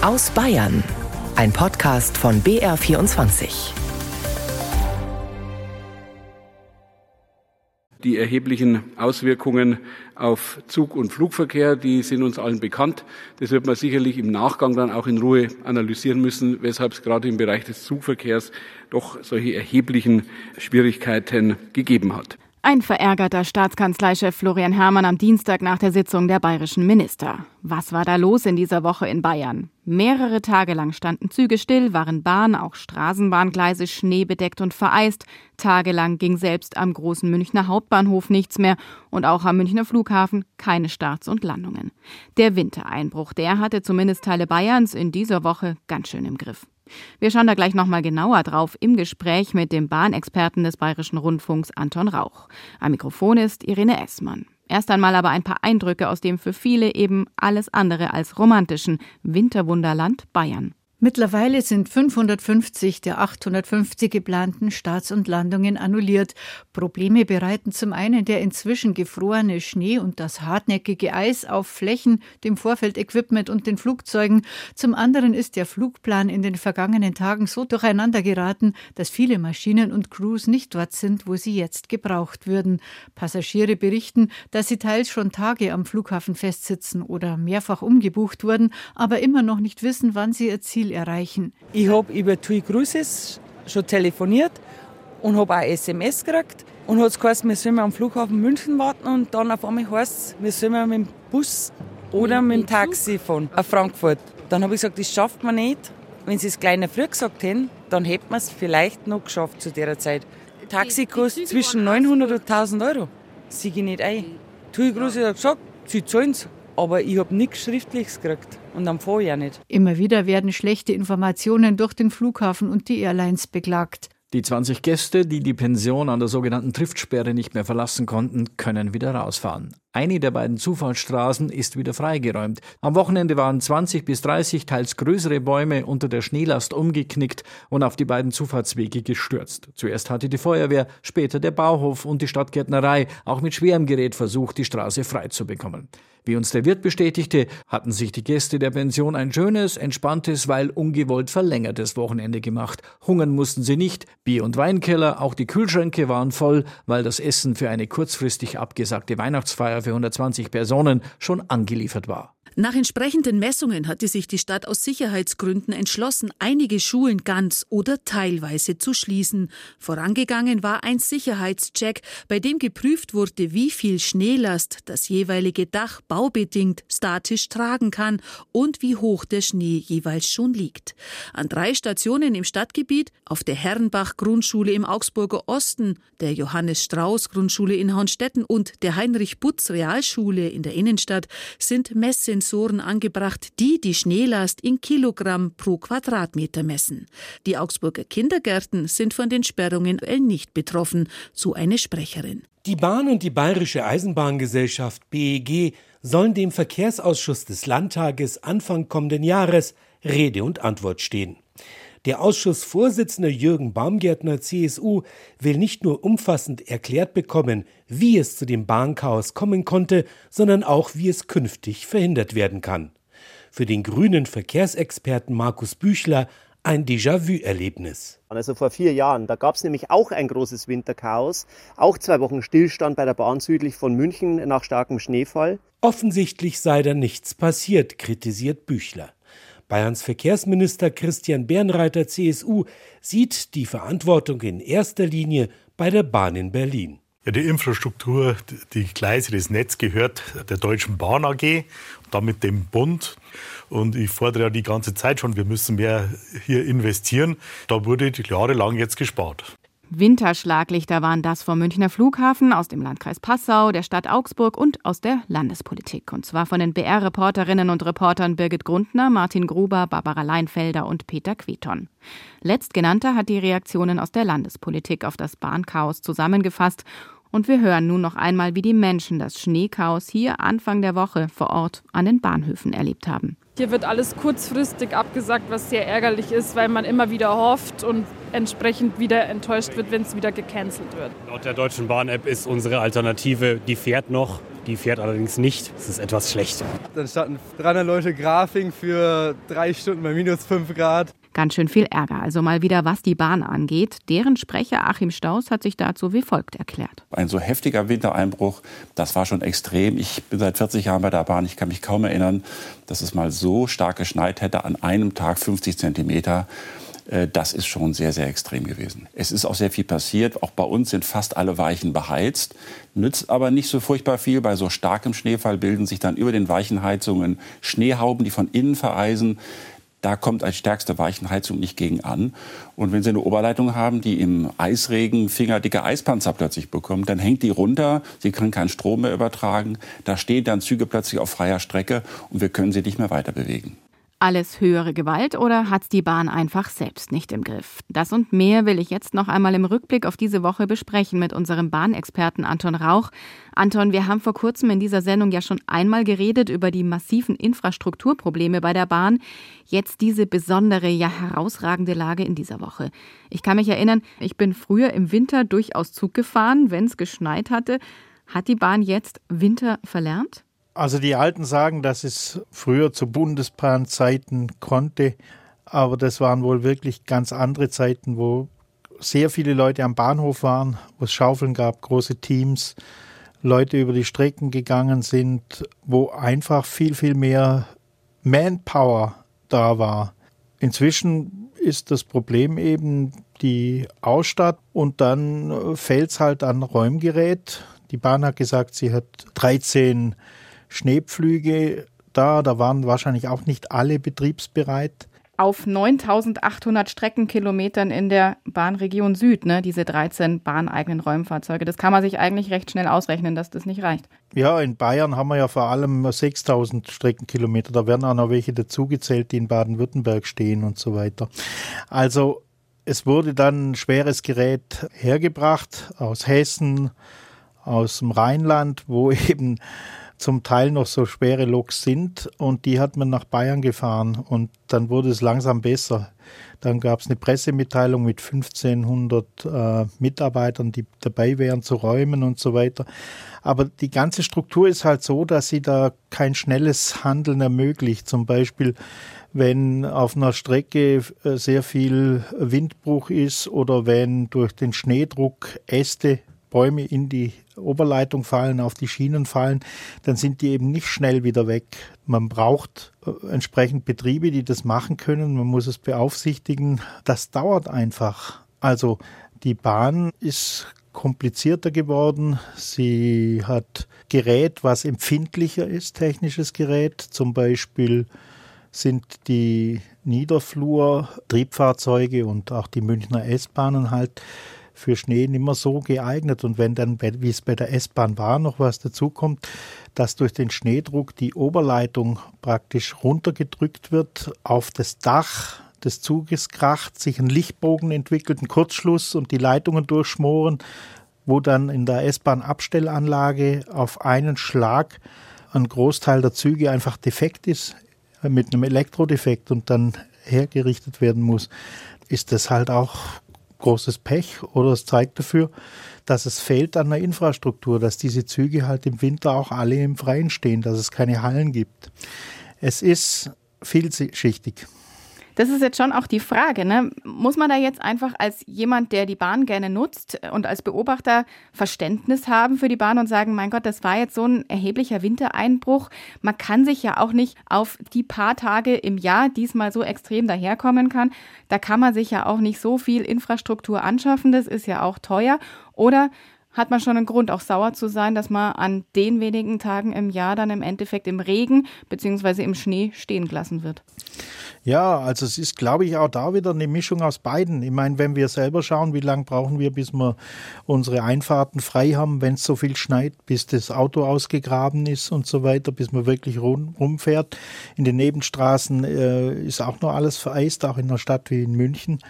Aus Bayern. Ein Podcast von BR24. Die erheblichen Auswirkungen auf Zug- und Flugverkehr, die sind uns allen bekannt. Das wird man sicherlich im Nachgang dann auch in Ruhe analysieren müssen, weshalb es gerade im Bereich des Zugverkehrs doch solche erheblichen Schwierigkeiten gegeben hat. Ein verärgerter Staatskanzleichef Florian Herrmann am Dienstag nach der Sitzung der bayerischen Minister. Was war da los in dieser Woche in Bayern? Mehrere Tage lang standen Züge still, waren Bahn, auch Straßenbahngleise schneebedeckt und vereist. Tagelang ging selbst am großen Münchner Hauptbahnhof nichts mehr und auch am Münchner Flughafen keine Starts und Landungen. Der Wintereinbruch, der hatte zumindest Teile Bayerns in dieser Woche ganz schön im Griff. Wir schauen da gleich nochmal genauer drauf im Gespräch mit dem Bahnexperten des Bayerischen Rundfunks Anton Rauch. Am Mikrofon ist Irene Essmann. Erst einmal aber ein paar Eindrücke aus dem für viele eben alles andere als romantischen Winterwunderland Bayern. Mittlerweile sind 550 der 850 geplanten Starts und Landungen annulliert. Probleme bereiten zum einen der inzwischen gefrorene Schnee und das hartnäckige Eis auf Flächen, dem Vorfeldequipment und den Flugzeugen. Zum anderen ist der Flugplan in den vergangenen Tagen so durcheinander geraten, dass viele Maschinen und Crews nicht dort sind, wo sie jetzt gebraucht würden. Passagiere berichten, dass sie teils schon Tage am Flughafen festsitzen oder mehrfach umgebucht wurden, aber immer noch nicht wissen, wann sie ihr Ziel Ziel erreichen. Ich habe über TUI Cruises schon telefoniert und habe auch SMS gekriegt. Und hat es geheißen, wir sollen am Flughafen München warten und dann auf einmal heißt es, wir sollen mit dem Bus oder mit dem Taxi fahren auf Frankfurt. Dann habe ich gesagt, das schafft man nicht. Wenn sie es kleiner früh gesagt hätten, dann hätte man es vielleicht noch geschafft zu der Zeit. Taxi kostet zwischen 900 und 1000 Euro. Siege ich nicht ein. TUI Cruises hat gesagt, sie zahlen es. Aber ich habe nichts Schriftliches gekriegt und am Vorjahr nicht. Immer wieder werden schlechte Informationen durch den Flughafen und die Airlines beklagt. Die 20 Gäste, die die Pension an der sogenannten Triftsperre nicht mehr verlassen konnten, können wieder rausfahren. Eine der beiden Zufallsstraßen ist wieder freigeräumt. Am Wochenende waren 20 bis 30 teils größere Bäume unter der Schneelast umgeknickt und auf die beiden Zufahrtswege gestürzt. Zuerst hatte die Feuerwehr, später der Bauhof und die Stadtgärtnerei auch mit schwerem Gerät versucht, die Straße frei zu bekommen. Wie uns der Wirt bestätigte, hatten sich die Gäste der Pension ein schönes, entspanntes, weil ungewollt verlängertes Wochenende gemacht. Hungern mussten sie nicht, Bier- und Weinkeller, auch die Kühlschränke waren voll, weil das Essen für eine kurzfristig abgesagte Weihnachtsfeier für 120 Personen schon angeliefert war. Nach entsprechenden Messungen hatte sich die Stadt aus Sicherheitsgründen entschlossen, einige Schulen ganz oder teilweise zu schließen. Vorangegangen war ein Sicherheitscheck, bei dem geprüft wurde, wie viel Schneelast das jeweilige Dach baubedingt statisch tragen kann und wie hoch der Schnee jeweils schon liegt. An drei Stationen im Stadtgebiet, auf der Herrenbach Grundschule im Augsburger Osten, der Johannes Strauß Grundschule in Hornstetten und der Heinrich Butz Realschule in der Innenstadt, sind Messsensoren Sensoren angebracht, die die Schneelast in Kilogramm pro Quadratmeter messen. Die Augsburger Kindergärten sind von den Sperrungen nicht betroffen, so eine Sprecherin. Die Bahn und die Bayerische Eisenbahngesellschaft BEG sollen dem Verkehrsausschuss des Landtages Anfang kommenden Jahres Rede und Antwort stehen. Der Ausschussvorsitzende Jürgen Baumgärtner CSU will nicht nur umfassend erklärt bekommen, wie es zu dem Bahnchaos kommen konnte, sondern auch, wie es künftig verhindert werden kann. Für den grünen Verkehrsexperten Markus Büchler ein Déjà-vu-Erlebnis. Also vor vier Jahren, da gab es nämlich auch ein großes Winterchaos, auch zwei Wochen Stillstand bei der Bahn südlich von München nach starkem Schneefall. Offensichtlich sei da nichts passiert, kritisiert Büchler. Bayerns Verkehrsminister Christian Bernreiter CSU sieht die Verantwortung in erster Linie bei der Bahn in Berlin. Ja, die Infrastruktur, die Gleise, das Netz gehört der Deutschen Bahn AG, damit dem Bund. Und ich fordere ja die ganze Zeit schon, wir müssen mehr hier investieren. Da wurde jahrelang jetzt gespart. Winterschlaglichter waren das vom Münchner Flughafen, aus dem Landkreis Passau, der Stadt Augsburg und aus der Landespolitik. Und zwar von den BR-Reporterinnen und Reportern Birgit Grundner, Martin Gruber, Barbara Leinfelder und Peter Queton. Letztgenannter hat die Reaktionen aus der Landespolitik auf das Bahnchaos zusammengefasst und wir hören nun noch einmal, wie die Menschen das Schneechaos hier Anfang der Woche vor Ort an den Bahnhöfen erlebt haben. Hier wird alles kurzfristig abgesagt, was sehr ärgerlich ist, weil man immer wieder hofft und entsprechend wieder enttäuscht wird, wenn es wieder gecancelt wird. Laut der Deutschen Bahn-App ist unsere Alternative, die fährt noch. Die fährt allerdings nicht. Das ist etwas schlecht. Dann standen 300 Leute Grafing für drei Stunden bei minus 5 Grad. Ganz schön viel Ärger, also mal wieder, was die Bahn angeht. Deren Sprecher Achim Staus hat sich dazu wie folgt erklärt. Ein so heftiger Wintereinbruch, das war schon extrem. Ich bin seit 40 Jahren bei der Bahn. Ich kann mich kaum erinnern, dass es mal so stark geschneit hätte an einem Tag 50 Zentimeter. Äh, das ist schon sehr, sehr extrem gewesen. Es ist auch sehr viel passiert. Auch bei uns sind fast alle Weichen beheizt. Nützt aber nicht so furchtbar viel. Bei so starkem Schneefall bilden sich dann über den Weichenheizungen Schneehauben, die von innen vereisen da kommt als stärkste Weichenheizung nicht gegen an. Und wenn Sie eine Oberleitung haben, die im Eisregen fingerdicke Eispanzer plötzlich bekommt, dann hängt die runter, sie kann keinen Strom mehr übertragen, da stehen dann Züge plötzlich auf freier Strecke und wir können sie nicht mehr weiter bewegen. Alles höhere Gewalt oder hat's die Bahn einfach selbst nicht im Griff? Das und mehr will ich jetzt noch einmal im Rückblick auf diese Woche besprechen mit unserem Bahnexperten Anton Rauch. Anton, wir haben vor kurzem in dieser Sendung ja schon einmal geredet über die massiven Infrastrukturprobleme bei der Bahn. Jetzt diese besondere, ja herausragende Lage in dieser Woche. Ich kann mich erinnern, ich bin früher im Winter durchaus Zug gefahren, wenn es geschneit hatte. Hat die Bahn jetzt Winter verlernt? Also die Alten sagen, dass es früher zu Bundesbahnzeiten konnte, aber das waren wohl wirklich ganz andere Zeiten, wo sehr viele Leute am Bahnhof waren, wo es Schaufeln gab, große Teams, Leute über die Strecken gegangen sind, wo einfach viel, viel mehr Manpower da war. Inzwischen ist das Problem eben die Ausstattung und dann fällt es halt an Räumgerät. Die Bahn hat gesagt, sie hat 13 Schneepflüge da. Da waren wahrscheinlich auch nicht alle betriebsbereit. Auf 9800 Streckenkilometern in der Bahnregion Süd, ne, diese 13 bahneigenen Räumfahrzeuge. Das kann man sich eigentlich recht schnell ausrechnen, dass das nicht reicht. Ja, in Bayern haben wir ja vor allem 6000 Streckenkilometer. Da werden auch noch welche dazugezählt, die in Baden-Württemberg stehen und so weiter. Also es wurde dann ein schweres Gerät hergebracht aus Hessen, aus dem Rheinland, wo eben zum Teil noch so schwere Loks sind und die hat man nach Bayern gefahren und dann wurde es langsam besser. Dann gab es eine Pressemitteilung mit 1500 äh, Mitarbeitern, die dabei wären zu räumen und so weiter. Aber die ganze Struktur ist halt so, dass sie da kein schnelles Handeln ermöglicht. Zum Beispiel, wenn auf einer Strecke äh, sehr viel Windbruch ist oder wenn durch den Schneedruck Äste Bäume in die Oberleitung fallen, auf die Schienen fallen, dann sind die eben nicht schnell wieder weg. Man braucht äh, entsprechend Betriebe, die das machen können. Man muss es beaufsichtigen. Das dauert einfach. Also die Bahn ist komplizierter geworden. Sie hat Gerät, was empfindlicher ist, technisches Gerät. Zum Beispiel sind die Niederflur-Triebfahrzeuge und auch die Münchner S-Bahnen halt für Schnee nicht mehr so geeignet. Und wenn dann, wie es bei der S-Bahn war, noch was dazukommt, dass durch den Schneedruck die Oberleitung praktisch runtergedrückt wird, auf das Dach des Zuges kracht, sich ein Lichtbogen entwickelt, ein Kurzschluss und die Leitungen durchschmoren, wo dann in der S-Bahn-Abstellanlage auf einen Schlag ein Großteil der Züge einfach defekt ist, mit einem Elektrodefekt und dann hergerichtet werden muss, ist das halt auch großes Pech oder es zeigt dafür, dass es fehlt an der Infrastruktur, dass diese Züge halt im Winter auch alle im Freien stehen, dass es keine Hallen gibt. Es ist vielschichtig. Das ist jetzt schon auch die Frage. Ne? Muss man da jetzt einfach als jemand, der die Bahn gerne nutzt und als Beobachter Verständnis haben für die Bahn und sagen, mein Gott, das war jetzt so ein erheblicher Wintereinbruch. Man kann sich ja auch nicht auf die paar Tage im Jahr diesmal so extrem daherkommen kann. Da kann man sich ja auch nicht so viel Infrastruktur anschaffen. Das ist ja auch teuer. Oder hat man schon einen Grund, auch sauer zu sein, dass man an den wenigen Tagen im Jahr dann im Endeffekt im Regen bzw. im Schnee stehen gelassen wird. Ja, also es ist, glaube ich, auch da wieder eine Mischung aus beiden. Ich meine, wenn wir selber schauen, wie lange brauchen wir, bis wir unsere Einfahrten frei haben, wenn es so viel schneit, bis das Auto ausgegraben ist und so weiter, bis man wirklich rum, rumfährt. In den Nebenstraßen äh, ist auch noch alles vereist, auch in einer Stadt wie in München.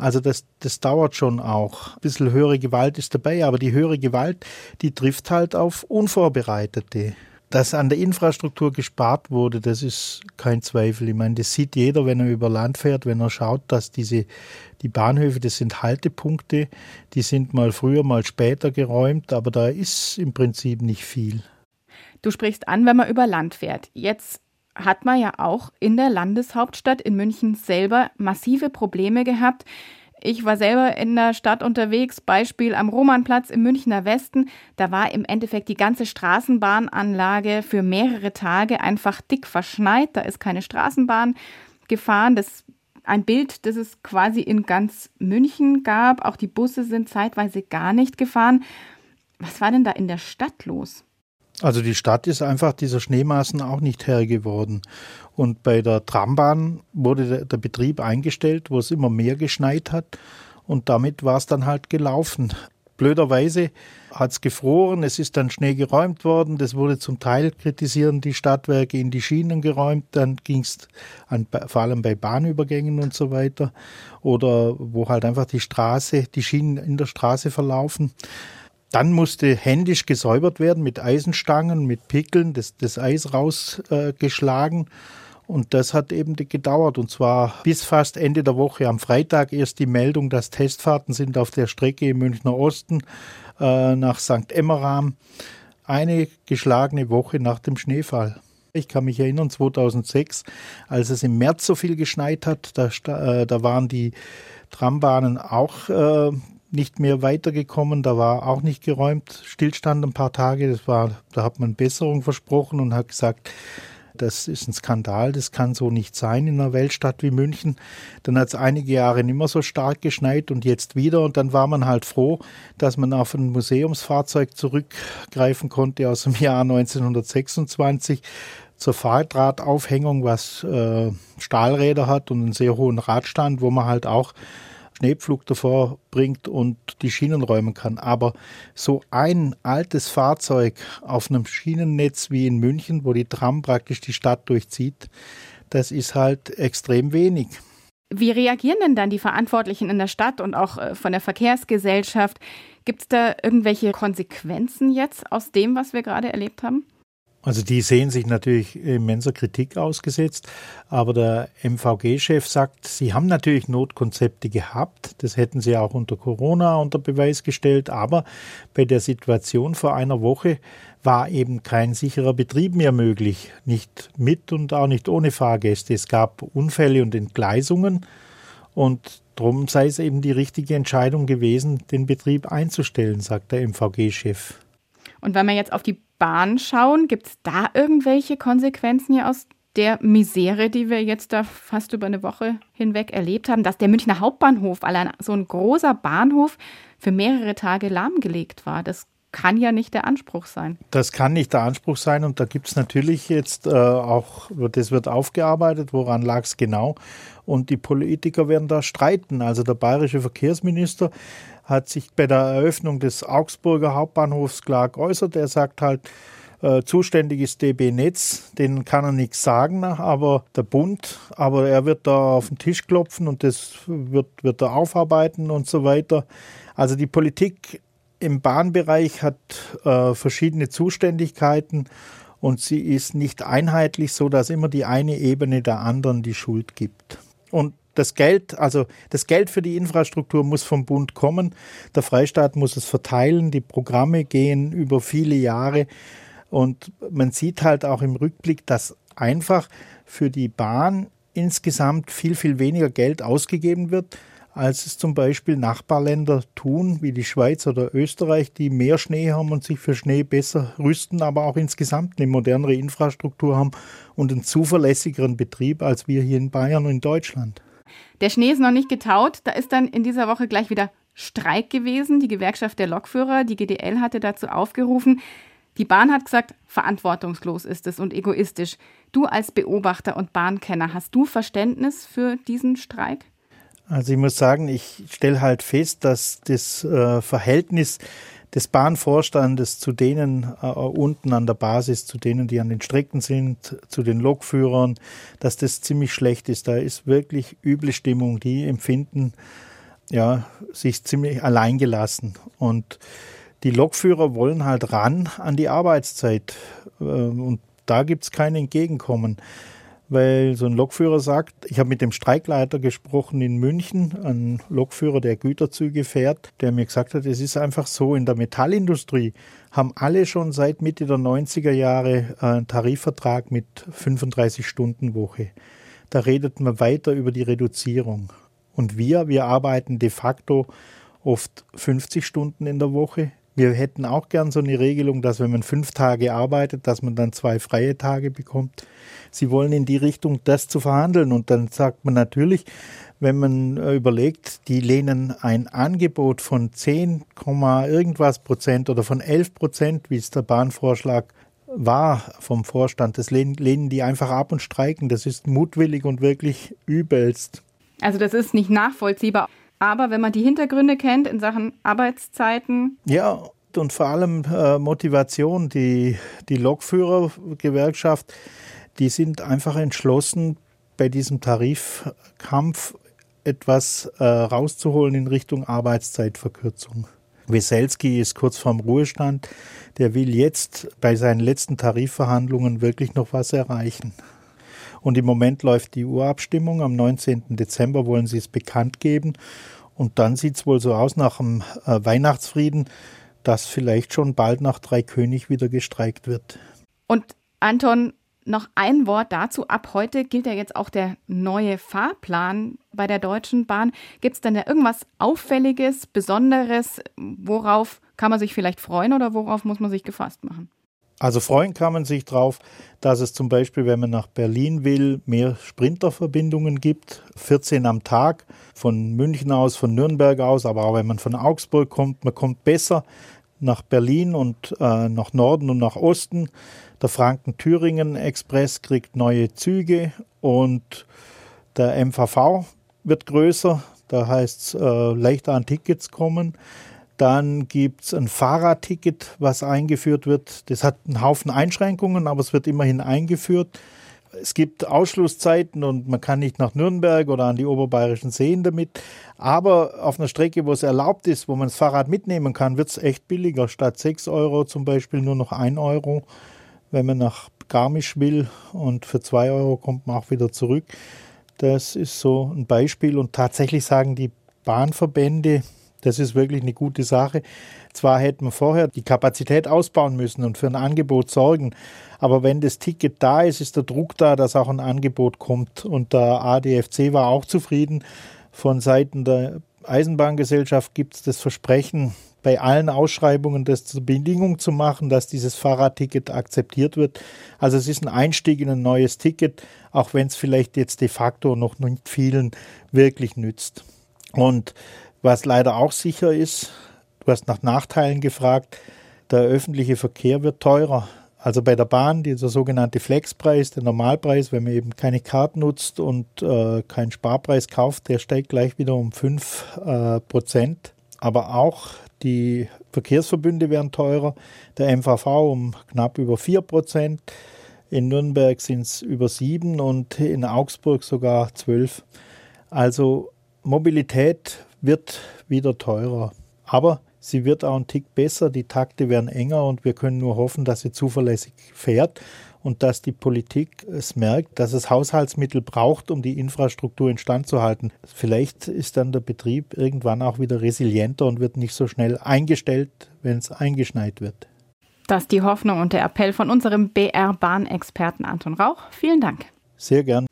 Also das, das dauert schon auch. Ein bisschen höhere Gewalt ist dabei, aber die höhere Gewalt, die trifft halt auf Unvorbereitete. Dass an der Infrastruktur gespart wurde, das ist kein Zweifel. Ich meine, das sieht jeder, wenn er über Land fährt, wenn er schaut, dass diese, die Bahnhöfe, das sind Haltepunkte, die sind mal früher, mal später geräumt, aber da ist im Prinzip nicht viel. Du sprichst an, wenn man über Land fährt. Jetzt hat man ja auch in der Landeshauptstadt in München selber massive Probleme gehabt. Ich war selber in der Stadt unterwegs, Beispiel am Romanplatz im Münchner Westen. Da war im Endeffekt die ganze Straßenbahnanlage für mehrere Tage einfach dick verschneit. Da ist keine Straßenbahn gefahren. Das ein Bild, das es quasi in ganz München gab. Auch die Busse sind zeitweise gar nicht gefahren. Was war denn da in der Stadt los? Also die Stadt ist einfach dieser Schneemassen auch nicht Herr geworden. Und bei der Trambahn wurde der, der Betrieb eingestellt, wo es immer mehr geschneit hat. Und damit war es dann halt gelaufen. Blöderweise hat es gefroren, es ist dann Schnee geräumt worden. Das wurde zum Teil kritisieren die Stadtwerke in die Schienen geräumt. Dann ging es vor allem bei Bahnübergängen und so weiter. Oder wo halt einfach die Straße, die Schienen in der Straße verlaufen. Dann musste händisch gesäubert werden mit Eisenstangen, mit Pickeln, das, das Eis rausgeschlagen. Äh, und das hat eben gedauert. Und zwar bis fast Ende der Woche. Am Freitag erst die Meldung, dass Testfahrten sind auf der Strecke im Münchner Osten äh, nach St. Emmeram. Eine geschlagene Woche nach dem Schneefall. Ich kann mich erinnern, 2006, als es im März so viel geschneit hat, da, äh, da waren die Trambahnen auch äh, nicht mehr weitergekommen. Da war auch nicht geräumt. Stillstand ein paar Tage. Das war, da hat man Besserung versprochen und hat gesagt, das ist ein Skandal, das kann so nicht sein in einer Weltstadt wie München. Dann hat es einige Jahre nicht mehr so stark geschneit und jetzt wieder. Und dann war man halt froh, dass man auf ein Museumsfahrzeug zurückgreifen konnte aus dem Jahr 1926 zur Fahrradaufhängung, was äh, Stahlräder hat und einen sehr hohen Radstand, wo man halt auch Schneepflug davor bringt und die Schienen räumen kann. Aber so ein altes Fahrzeug auf einem Schienennetz wie in München, wo die Tram praktisch die Stadt durchzieht, das ist halt extrem wenig. Wie reagieren denn dann die Verantwortlichen in der Stadt und auch äh, von der Verkehrsgesellschaft? Gibt es da irgendwelche Konsequenzen jetzt aus dem, was wir gerade erlebt haben? Also die sehen sich natürlich immenser Kritik ausgesetzt, aber der MVG-Chef sagt, sie haben natürlich Notkonzepte gehabt, das hätten sie auch unter Corona unter Beweis gestellt, aber bei der Situation vor einer Woche war eben kein sicherer Betrieb mehr möglich, nicht mit und auch nicht ohne Fahrgäste. Es gab Unfälle und Entgleisungen und darum sei es eben die richtige Entscheidung gewesen, den Betrieb einzustellen, sagt der MVG-Chef. Und wenn man jetzt auf die Bahn schauen, gibt es da irgendwelche Konsequenzen hier aus der Misere, die wir jetzt da fast über eine Woche hinweg erlebt haben, dass der Münchner Hauptbahnhof, allein so ein großer Bahnhof, für mehrere Tage lahmgelegt war. Das kann ja nicht der Anspruch sein. Das kann nicht der Anspruch sein und da gibt es natürlich jetzt äh, auch, das wird aufgearbeitet, woran lag es genau und die Politiker werden da streiten. Also der bayerische Verkehrsminister hat sich bei der Eröffnung des Augsburger Hauptbahnhofs klar geäußert. Er sagt halt, äh, zuständig ist DB Netz, denen kann er nichts sagen, aber der Bund, aber er wird da auf den Tisch klopfen und das wird, wird er aufarbeiten und so weiter. Also die Politik im Bahnbereich hat äh, verschiedene Zuständigkeiten und sie ist nicht einheitlich, so dass immer die eine Ebene der anderen die Schuld gibt. Und das Geld, also das Geld für die Infrastruktur muss vom Bund kommen. Der Freistaat muss es verteilen. Die Programme gehen über viele Jahre. Und man sieht halt auch im Rückblick, dass einfach für die Bahn insgesamt viel, viel weniger Geld ausgegeben wird, als es zum Beispiel Nachbarländer tun, wie die Schweiz oder Österreich, die mehr Schnee haben und sich für Schnee besser rüsten, aber auch insgesamt eine modernere Infrastruktur haben und einen zuverlässigeren Betrieb als wir hier in Bayern und in Deutschland. Der Schnee ist noch nicht getaut. Da ist dann in dieser Woche gleich wieder Streik gewesen. Die Gewerkschaft der Lokführer, die GDL, hatte dazu aufgerufen. Die Bahn hat gesagt, verantwortungslos ist es und egoistisch. Du als Beobachter und Bahnkenner, hast du Verständnis für diesen Streik? Also ich muss sagen, ich stelle halt fest, dass das äh, Verhältnis des Bahnvorstandes zu denen äh, unten an der Basis, zu denen, die an den Strecken sind, zu den Lokführern, dass das ziemlich schlecht ist. Da ist wirklich üble Stimmung. Die empfinden ja, sich ziemlich alleingelassen. Und die Lokführer wollen halt ran an die Arbeitszeit. Äh, und da gibt es kein Entgegenkommen. Weil so ein Lokführer sagt, ich habe mit dem Streikleiter gesprochen in München, ein Lokführer, der Güterzüge fährt, der mir gesagt hat, es ist einfach so, in der Metallindustrie haben alle schon seit Mitte der 90er Jahre einen Tarifvertrag mit 35 Stunden Woche. Da redet man weiter über die Reduzierung. Und wir, wir arbeiten de facto oft 50 Stunden in der Woche. Wir hätten auch gern so eine Regelung, dass wenn man fünf Tage arbeitet, dass man dann zwei freie Tage bekommt. Sie wollen in die Richtung, das zu verhandeln. Und dann sagt man natürlich, wenn man äh, überlegt, die lehnen ein Angebot von 10, irgendwas Prozent oder von 11 Prozent, wie es der Bahnvorschlag war vom Vorstand, das lehnen, lehnen die einfach ab und streiken. Das ist mutwillig und wirklich übelst. Also das ist nicht nachvollziehbar. Aber wenn man die Hintergründe kennt in Sachen Arbeitszeiten. Ja, und vor allem äh, Motivation. Die, die Lokführergewerkschaft die sind einfach entschlossen, bei diesem Tarifkampf etwas äh, rauszuholen in Richtung Arbeitszeitverkürzung. Weselski ist kurz vorm Ruhestand. Der will jetzt bei seinen letzten Tarifverhandlungen wirklich noch was erreichen. Und im Moment läuft die Urabstimmung. Am 19. Dezember wollen sie es bekannt geben. Und dann sieht es wohl so aus nach dem äh, Weihnachtsfrieden, dass vielleicht schon bald nach Dreikönig wieder gestreikt wird. Und Anton, noch ein Wort dazu. Ab heute gilt ja jetzt auch der neue Fahrplan bei der Deutschen Bahn. Gibt es denn da irgendwas Auffälliges, Besonderes? Worauf kann man sich vielleicht freuen oder worauf muss man sich gefasst machen? Also freuen kann man sich darauf, dass es zum Beispiel, wenn man nach Berlin will, mehr Sprinterverbindungen gibt. 14 am Tag von München aus, von Nürnberg aus, aber auch wenn man von Augsburg kommt, man kommt besser nach Berlin und äh, nach Norden und nach Osten. Der Franken-Thüringen-Express kriegt neue Züge und der MVV wird größer. Da heißt es, äh, leichter an Tickets kommen. Dann gibt es ein Fahrradticket, was eingeführt wird. Das hat einen Haufen Einschränkungen, aber es wird immerhin eingeführt. Es gibt Ausschlusszeiten und man kann nicht nach Nürnberg oder an die oberbayerischen Seen damit. Aber auf einer Strecke, wo es erlaubt ist, wo man das Fahrrad mitnehmen kann, wird es echt billiger. Statt 6 Euro zum Beispiel nur noch 1 Euro wenn man nach Garmisch will und für zwei Euro kommt man auch wieder zurück. Das ist so ein Beispiel und tatsächlich sagen die Bahnverbände, das ist wirklich eine gute Sache. Zwar hätten wir vorher die Kapazität ausbauen müssen und für ein Angebot sorgen, aber wenn das Ticket da ist, ist der Druck da, dass auch ein Angebot kommt. Und der ADFC war auch zufrieden. Von Seiten der Eisenbahngesellschaft gibt es das Versprechen, bei allen Ausschreibungen das zur Bedingung zu machen, dass dieses Fahrradticket akzeptiert wird. Also es ist ein Einstieg in ein neues Ticket, auch wenn es vielleicht jetzt de facto noch nicht vielen wirklich nützt. Und was leider auch sicher ist, du hast nach Nachteilen gefragt, der öffentliche Verkehr wird teurer. Also bei der Bahn, dieser sogenannte Flexpreis, der Normalpreis, wenn man eben keine Karte nutzt und äh, keinen Sparpreis kauft, der steigt gleich wieder um 5 äh, Prozent. Aber auch die Verkehrsverbünde werden teurer, der MVV um knapp über 4 Prozent. In Nürnberg sind es über 7 und in Augsburg sogar 12. Also Mobilität wird wieder teurer. Aber sie wird auch ein Tick besser, die Takte werden enger und wir können nur hoffen, dass sie zuverlässig fährt und dass die Politik es merkt, dass es Haushaltsmittel braucht, um die Infrastruktur instand zu halten. Vielleicht ist dann der Betrieb irgendwann auch wieder resilienter und wird nicht so schnell eingestellt, wenn es eingeschneit wird. Das ist die Hoffnung und der Appell von unserem BR-Bahnexperten Anton Rauch. Vielen Dank. Sehr gern.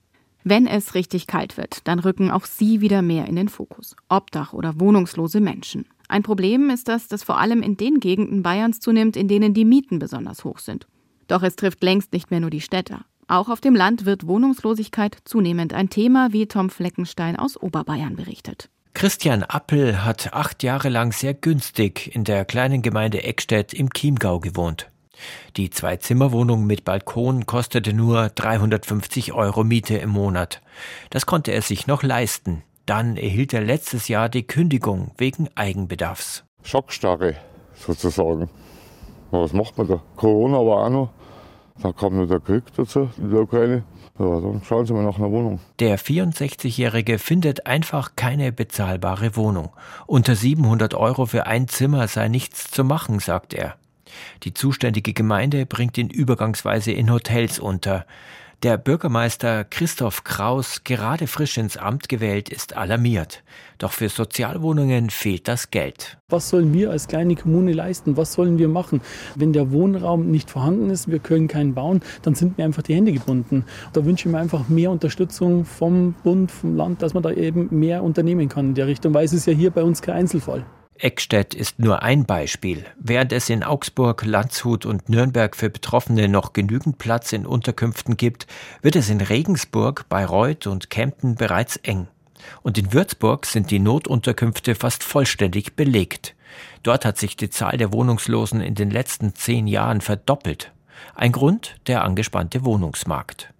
Wenn es richtig kalt wird, dann rücken auch Sie wieder mehr in den Fokus. Obdach oder wohnungslose Menschen. Ein Problem ist das, das vor allem in den Gegenden Bayerns zunimmt, in denen die Mieten besonders hoch sind. Doch es trifft längst nicht mehr nur die Städter. Auch auf dem Land wird Wohnungslosigkeit zunehmend ein Thema, wie Tom Fleckenstein aus Oberbayern berichtet. Christian Appel hat acht Jahre lang sehr günstig in der kleinen Gemeinde Eckstedt im Chiemgau gewohnt. Die Zwei-Zimmer-Wohnung mit Balkon kostete nur 350 Euro Miete im Monat. Das konnte er sich noch leisten. Dann erhielt er letztes Jahr die Kündigung wegen Eigenbedarfs. Schockstarre sozusagen. Was macht man da? Corona war auch noch. Da kam noch der Krieg dazu in der Ukraine. Ja, dann schauen Sie mal nach einer Wohnung. Der 64-Jährige findet einfach keine bezahlbare Wohnung. Unter 700 Euro für ein Zimmer sei nichts zu machen, sagt er. Die zuständige Gemeinde bringt ihn übergangsweise in Hotels unter. Der Bürgermeister Christoph Kraus, gerade frisch ins Amt gewählt, ist alarmiert. Doch für Sozialwohnungen fehlt das Geld. Was sollen wir als kleine Kommune leisten? Was sollen wir machen? Wenn der Wohnraum nicht vorhanden ist, wir können keinen bauen, dann sind mir einfach die Hände gebunden. Da wünsche ich mir einfach mehr Unterstützung vom Bund, vom Land, dass man da eben mehr unternehmen kann in der Richtung, weil es ist ja hier bei uns kein Einzelfall. Eckstedt ist nur ein Beispiel. Während es in Augsburg, Landshut und Nürnberg für Betroffene noch genügend Platz in Unterkünften gibt, wird es in Regensburg, Bayreuth und Kempten bereits eng. Und in Würzburg sind die Notunterkünfte fast vollständig belegt. Dort hat sich die Zahl der Wohnungslosen in den letzten zehn Jahren verdoppelt. Ein Grund der angespannte Wohnungsmarkt.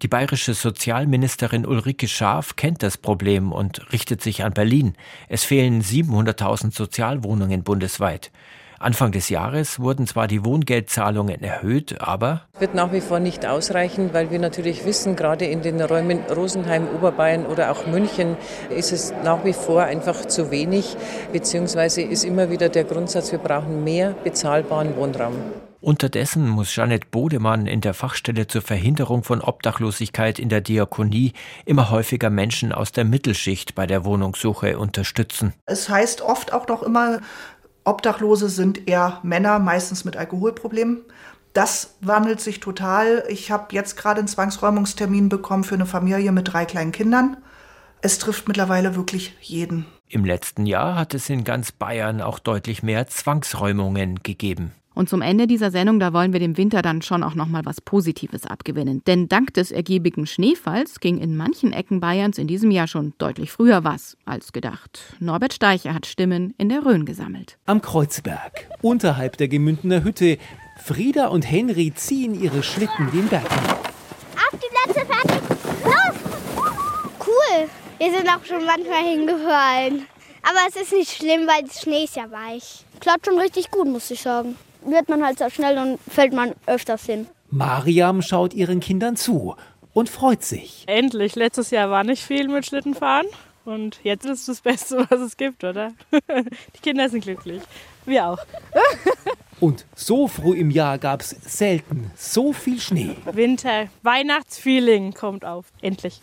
Die bayerische Sozialministerin Ulrike Schaaf kennt das Problem und richtet sich an Berlin. Es fehlen 700.000 Sozialwohnungen bundesweit. Anfang des Jahres wurden zwar die Wohngeldzahlungen erhöht, aber wird nach wie vor nicht ausreichen, weil wir natürlich wissen, gerade in den Räumen Rosenheim, Oberbayern oder auch München ist es nach wie vor einfach zu wenig, beziehungsweise ist immer wieder der Grundsatz, wir brauchen mehr bezahlbaren Wohnraum. Unterdessen muss Janet Bodemann in der Fachstelle zur Verhinderung von Obdachlosigkeit in der Diakonie immer häufiger Menschen aus der Mittelschicht bei der Wohnungssuche unterstützen. Es heißt oft auch noch immer, Obdachlose sind eher Männer, meistens mit Alkoholproblemen. Das wandelt sich total. Ich habe jetzt gerade einen Zwangsräumungstermin bekommen für eine Familie mit drei kleinen Kindern. Es trifft mittlerweile wirklich jeden. Im letzten Jahr hat es in ganz Bayern auch deutlich mehr Zwangsräumungen gegeben. Und zum Ende dieser Sendung, da wollen wir dem Winter dann schon auch noch mal was Positives abgewinnen. Denn dank des ergiebigen Schneefalls ging in manchen Ecken Bayerns in diesem Jahr schon deutlich früher was als gedacht. Norbert Steicher hat Stimmen in der Rhön gesammelt. Am Kreuzberg, unterhalb der Gemündener Hütte, Frieda und Henry ziehen ihre Schlitten den Berg hinauf. Auf die Plätze, fertig, los! Cool, wir sind auch schon manchmal hingefallen. Aber es ist nicht schlimm, weil der Schnee ist ja weich. Klappt schon richtig gut, muss ich sagen wird man halt so schnell und fällt man öfters hin. Mariam schaut ihren Kindern zu und freut sich. Endlich, letztes Jahr war nicht viel mit Schlittenfahren und jetzt ist es das Beste, was es gibt, oder? Die Kinder sind glücklich. Wir auch. Und so früh im Jahr gab es selten so viel Schnee. Winter, Weihnachtsfeeling kommt auf. Endlich.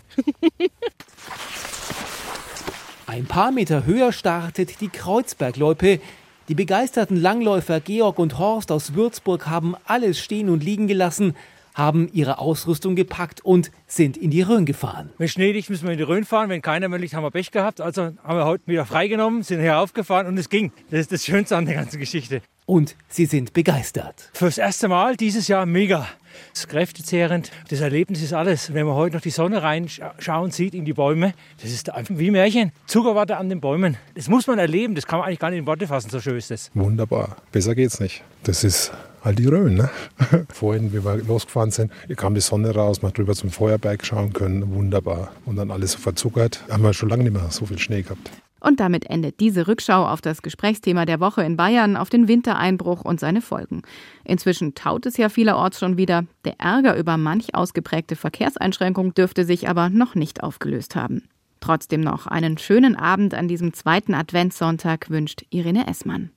Ein paar Meter höher startet die Kreuzbergloipe, die begeisterten Langläufer Georg und Horst aus Würzburg haben alles stehen und liegen gelassen, haben ihre Ausrüstung gepackt und sind in die Rhön gefahren. Wenn Schnee liegt, müssen wir in die Rhön fahren. Wenn keiner liegt, haben wir Pech gehabt. Also haben wir heute wieder freigenommen, sind hier aufgefahren und es ging. Das ist das Schönste an der ganzen Geschichte. Und sie sind begeistert. Fürs erste Mal dieses Jahr mega. Das ist kräftezehrend. Das Erlebnis ist alles. Wenn man heute noch die Sonne reinschauen sieht in die Bäume, das ist einfach wie Märchen. Zuckerwatte an den Bäumen. Das muss man erleben. Das kann man eigentlich gar nicht in Worte fassen. So schön ist das. Wunderbar. Besser geht's nicht. Das ist halt die Rhön. Ne? Vorhin, wie wir losgefahren sind, kam die Sonne raus, man hat drüber zum Feuerberg schauen können. Wunderbar. Und dann alles so verzuckert. Haben wir schon lange nicht mehr so viel Schnee gehabt. Und damit endet diese Rückschau auf das Gesprächsthema der Woche in Bayern, auf den Wintereinbruch und seine Folgen. Inzwischen taut es ja vielerorts schon wieder. Der Ärger über manch ausgeprägte Verkehrseinschränkung dürfte sich aber noch nicht aufgelöst haben. Trotzdem noch einen schönen Abend an diesem zweiten Adventssonntag wünscht Irene Essmann.